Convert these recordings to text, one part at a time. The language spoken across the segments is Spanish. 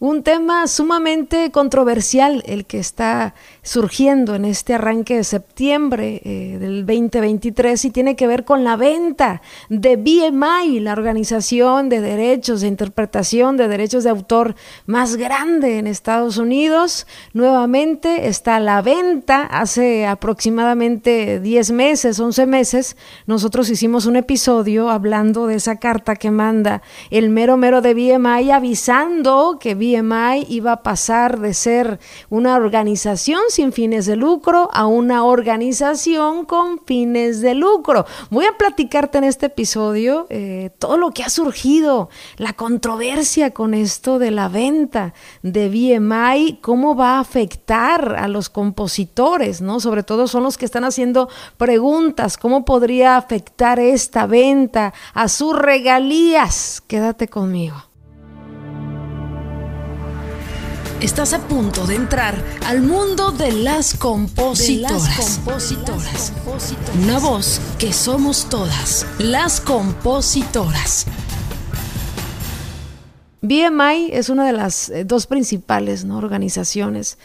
Un tema sumamente controversial el que está surgiendo en este arranque de septiembre eh, del 2023 y tiene que ver con la venta de BMI, la organización de derechos de interpretación de derechos de autor más grande en Estados Unidos. Nuevamente está la venta. Hace aproximadamente 10 meses, 11 meses, nosotros hicimos un episodio hablando de esa carta que manda el mero mero de BMI avisando que BMI iba a pasar de ser una organización sin fines de lucro a una organización con fines de lucro. Voy a platicarte en este episodio eh, todo lo que ha surgido, la controversia con esto de la venta de BMI, cómo va a afectar a los compositores, ¿no? Sobre todo son los que están haciendo preguntas, cómo podría afectar esta venta a sus regalías. Quédate conmigo. Estás a punto de entrar al mundo de las compositoras. Una voz que somos todas, las compositoras. BMI es una de las eh, dos principales organizaciones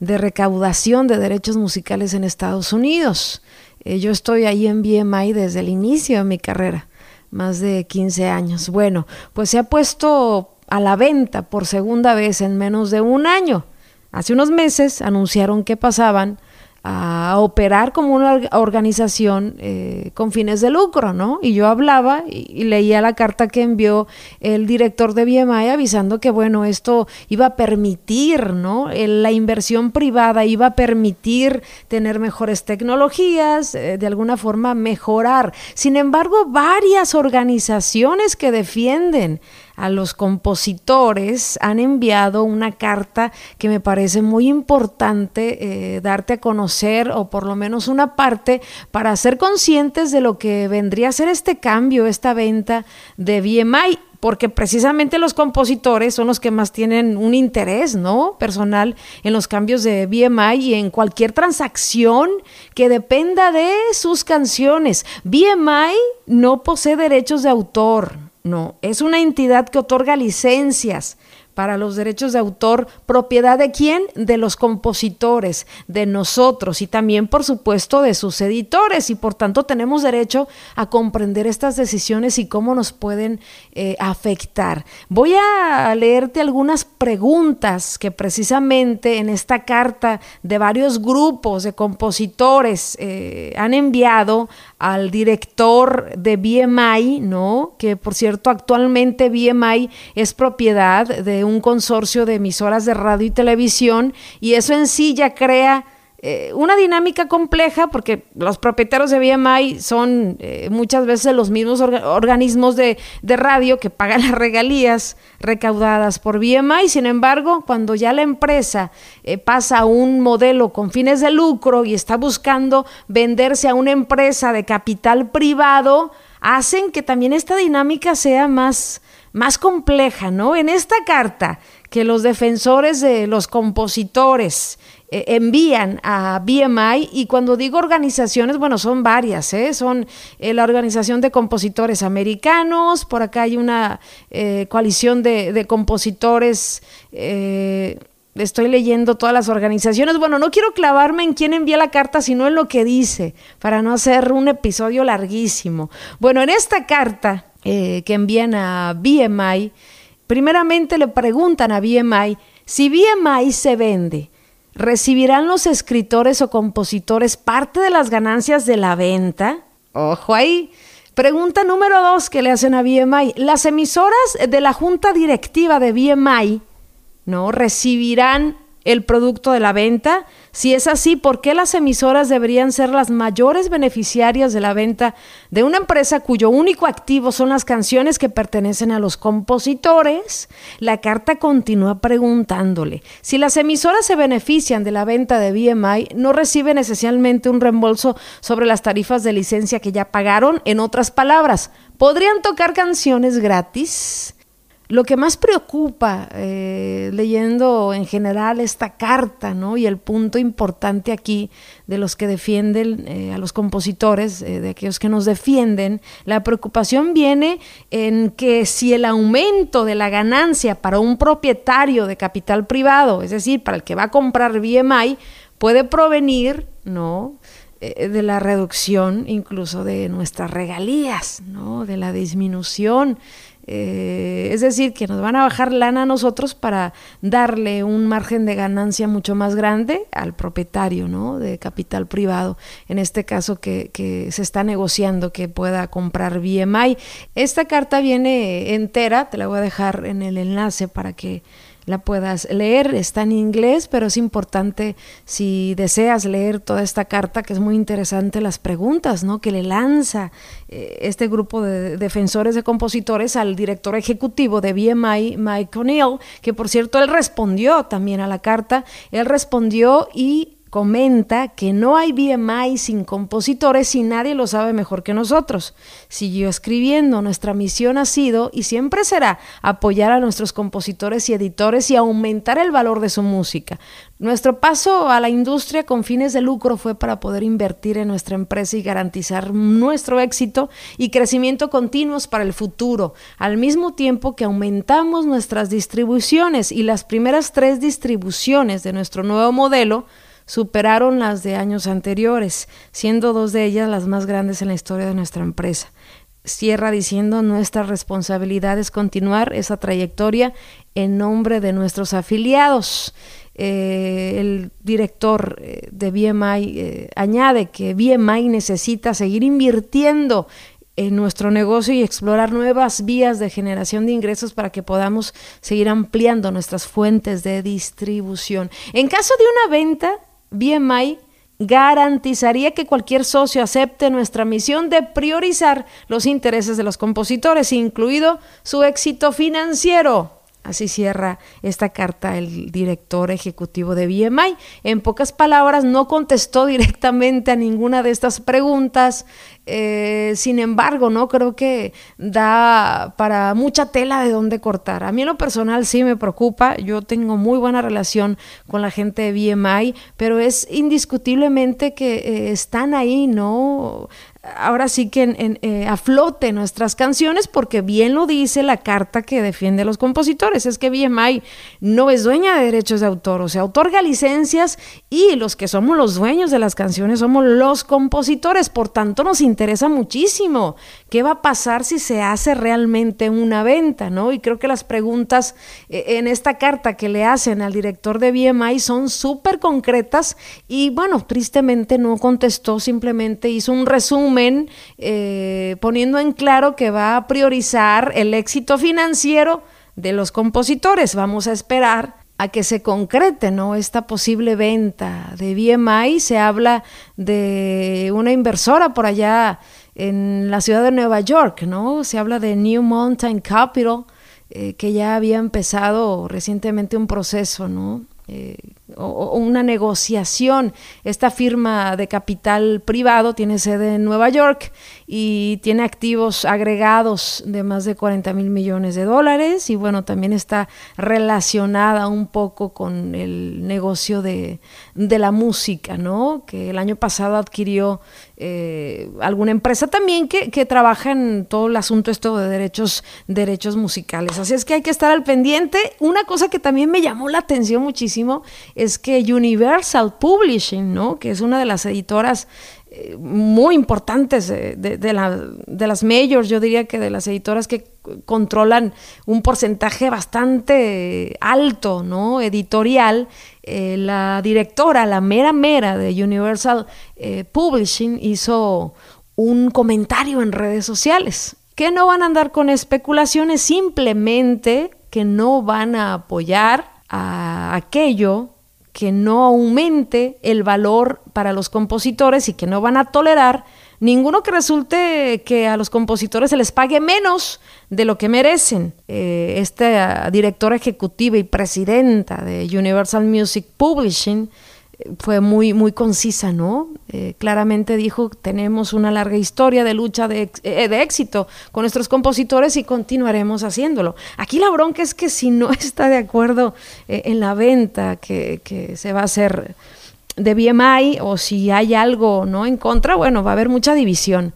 de recaudación de derechos musicales en Estados Unidos. Eh, yo estoy ahí en BMI desde el inicio de mi carrera, más de 15 años. Bueno, pues se ha puesto a la venta por segunda vez en menos de un año. Hace unos meses anunciaron que pasaban a operar como una organización eh, con fines de lucro, ¿no? Y yo hablaba y, leía la carta que envió el director de BMI avisando que, bueno, esto iba a permitir, ¿no? la inversión privada iba a permitir tener mejores tecnologías, eh, de alguna forma mejorar. Sin embargo, varias organizaciones que defienden a los compositores han enviado una carta que me parece muy importante eh, darte a conocer o por lo menos una parte para ser conscientes de lo que vendría a ser este cambio, esta venta de BMI porque precisamente los compositores son los que más tienen un interés, ¿no? Personal en los cambios de BMI y en cualquier transacción que dependa de sus canciones. BMI no posee derechos de autor, no, es una entidad que otorga licencias para los derechos de autor, propiedad de quién? De los compositores, de nosotros y también, por supuesto, de sus editores. Y por tanto tenemos derecho a comprender estas decisiones y cómo nos pueden eh, afectar. Voy a leerte algunas preguntas que precisamente en esta carta de varios grupos de compositores eh, han enviado al director de BMI, ¿no? Que por cierto, actualmente BMI es propiedad de un consorcio de emisoras de radio y televisión y eso en sí ya crea eh, una dinámica compleja porque los propietarios de BMI son eh, muchas veces los mismos organismos de, radio que pagan las regalías recaudadas por BMI. Sin embargo, cuando ya la empresa eh, pasa a un modelo con fines de lucro y está buscando venderse a una empresa de capital privado, hacen que también esta dinámica sea más, más compleja, ¿no? En esta carta que los defensores de los compositores eh, envían a BMI y cuando digo organizaciones, bueno, son varias, ¿eh? son eh, la Organización de Compositores Americanos, por acá hay una coalición de, de compositores estoy leyendo todas las organizaciones. Bueno, no quiero clavarme en quién envía la carta, sino en lo que dice, para no hacer un episodio larguísimo. Bueno, en esta carta eh, que envían a BMI, primeramente le preguntan a BMI, si BMI se vende, ¿recibirán los escritores o compositores parte de las ganancias de la venta? Ojo ahí. Pregunta número dos que le hacen a BMI. Las emisoras de la junta directiva de BMI, ¿no? Recibirán el producto de la venta? Si es así, ¿por qué las emisoras deberían ser las mayores beneficiarias de la venta de una empresa cuyo único activo son las canciones que pertenecen a los compositores? La carta continúa preguntándole, si las emisoras se benefician de la venta de BMI, ¿no reciben esencialmente un reembolso sobre las tarifas de licencia que ya pagaron? En otras palabras, ¿podrían tocar canciones gratis? Lo que más preocupa eh, leyendo en general esta carta, ¿no? Y el punto importante aquí de los que defienden eh, a los compositores, eh, de aquellos que nos defienden, la preocupación viene en que si el aumento de la ganancia para un propietario de capital privado, es decir, para el que va a comprar BMI, puede provenir, ¿no? de la reducción incluso de nuestras regalías, ¿no? de la disminución eh, es decir, que nos van a bajar lana a nosotros para darle un margen de ganancia mucho más grande al propietario ¿no? de capital privado, en este caso que, se está negociando que pueda comprar BMI. Esta carta viene entera, te la voy a dejar en el enlace para que la puedas leer. Está en inglés, pero es importante si deseas leer toda esta carta, que es muy interesante, las preguntas ¿no? que le lanza eh, este grupo de defensores de compositores al director ejecutivo de BMI, Mike O'Neill, que por cierto él respondió también a la carta, él respondió y comenta que no hay BMI sin compositores y nadie lo sabe mejor que nosotros. Siguió escribiendo, nuestra misión ha sido y siempre será apoyar a nuestros compositores y editores y aumentar el valor de su música. Nuestro paso a la industria con fines de lucro fue para poder invertir en nuestra empresa y garantizar nuestro éxito y crecimiento continuos para el futuro, al mismo tiempo que aumentamos nuestras distribuciones y las primeras tres distribuciones de nuestro nuevo modelo superaron las de años anteriores, siendo dos de ellas las más grandes en la historia de nuestra empresa. Cierra diciendo nuestra responsabilidad es continuar esa trayectoria en nombre de nuestros afiliados. Eh, el director eh, de BMI eh, añade que BMI necesita seguir invirtiendo en nuestro negocio y explorar nuevas vías de generación de ingresos para que podamos seguir ampliando nuestras fuentes de distribución. En caso de una venta, BMI garantizaría que cualquier socio acepte nuestra misión de priorizar los intereses de los compositores, incluido su éxito financiero. Así cierra esta carta el director ejecutivo de BMI. En pocas palabras, no contestó directamente a ninguna de estas preguntas. Eh, sin embargo, no creo que da para mucha tela de dónde cortar. A mí en lo personal sí me preocupa. Yo tengo muy buena relación con la gente de BMI, pero es indiscutiblemente que eh, están ahí, ¿no? ahora sí que en, eh, aflote nuestras canciones, porque bien lo dice la carta que defiende a los compositores, es que BMI no es dueña de derechos de autor, o sea, otorga licencias y los que somos los dueños de las canciones somos los compositores, por tanto nos interesa muchísimo qué va a pasar si se hace realmente una venta, ¿no? Y creo que las preguntas eh, en esta carta que le hacen al director de BMI son súper concretas y bueno, tristemente no contestó, simplemente hizo un resumen eh, poniendo en claro que va a priorizar el éxito financiero de los compositores. Vamos a esperar a que se concrete ¿no? esta posible venta de BMI. Se habla de una inversora por allá en la ciudad de Nueva York, ¿no? Se habla de New Mountain Capital, eh, que ya había empezado recientemente un proceso, ¿no? Eh, o, una negociación. Esta firma de capital privado tiene sede en Nueva York y tiene activos agregados de más de 40 mil millones de dólares y bueno, también está relacionada un poco con el negocio de, de la música, ¿no? Que el año pasado adquirió eh, alguna empresa también que, que, trabaja en todo el asunto esto de derechos, derechos musicales. Así es que hay que estar al pendiente. Una cosa que también me llamó la atención muchísimo es que Universal Publishing, ¿no? Que es una de las editoras muy importantes de, la, de, las majors, yo diría que de las editoras que controlan un porcentaje bastante alto, ¿no? Editorial, eh, la directora, la mera mera de Universal eh, Publishing hizo un comentario en redes sociales, que no van a andar con especulaciones, simplemente que no van a apoyar a aquello que no aumente el valor para los compositores y que no van a tolerar ninguno que resulte que a los compositores se les pague menos de lo que merecen. Eh, esta directora ejecutiva y presidenta de Universal Music Publishing fue muy, muy concisa, ¿no? Eh, claramente dijo, tenemos una larga historia de lucha de, eh, de, éxito con nuestros compositores y continuaremos haciéndolo. Aquí la bronca es que si no está de acuerdo eh, en la venta que, que, se va a hacer de BMI o si hay algo no en contra, bueno, va a haber mucha división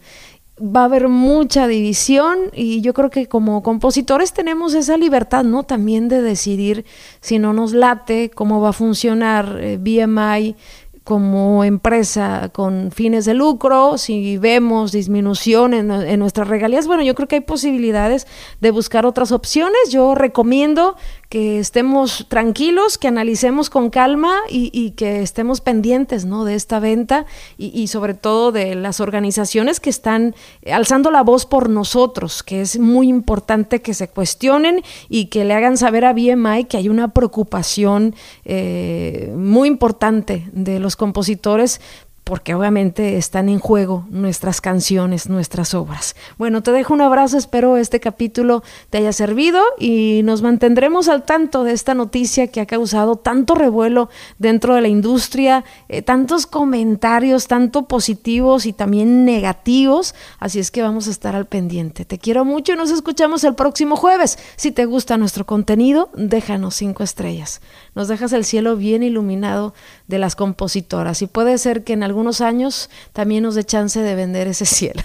va a haber mucha división y yo creo que como compositores tenemos esa libertad, ¿no? También de decidir si no nos late, cómo va a funcionar eh, BMI como empresa con fines de lucro, si vemos disminución en, nuestras regalías, bueno, yo creo que hay posibilidades de buscar otras opciones. Yo recomiendo que estemos tranquilos, que analicemos con calma y, que estemos pendientes ¿no? de esta venta y, sobre todo de las organizaciones que están alzando la voz por nosotros, que es muy importante que se cuestionen y que le hagan saber a BMI que hay una preocupación eh, muy importante de compositores porque obviamente están en juego nuestras canciones, nuestras obras. Bueno, te dejo un abrazo, espero este capítulo te haya servido y nos mantendremos al tanto de esta noticia que ha causado tanto revuelo dentro de la industria, eh, tantos comentarios, tanto positivos y también negativos, así es que vamos a estar al pendiente. Te quiero mucho y nos escuchamos el próximo jueves. Si te gusta nuestro contenido, déjanos cinco estrellas. Nos dejas el cielo bien iluminado de las compositoras y puede ser que en algunos años también nos dé chance de vender ese cielo.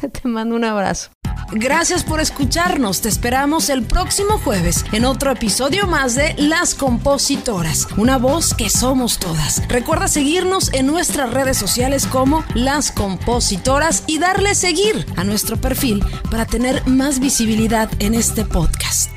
Te mando un abrazo. Gracias por escucharnos. Te esperamos el próximo jueves en otro episodio más de Las Compositoras, una voz que somos todas. Recuerda seguirnos en nuestras redes sociales como Las Compositoras y darle seguir a nuestro perfil para tener más visibilidad en este podcast.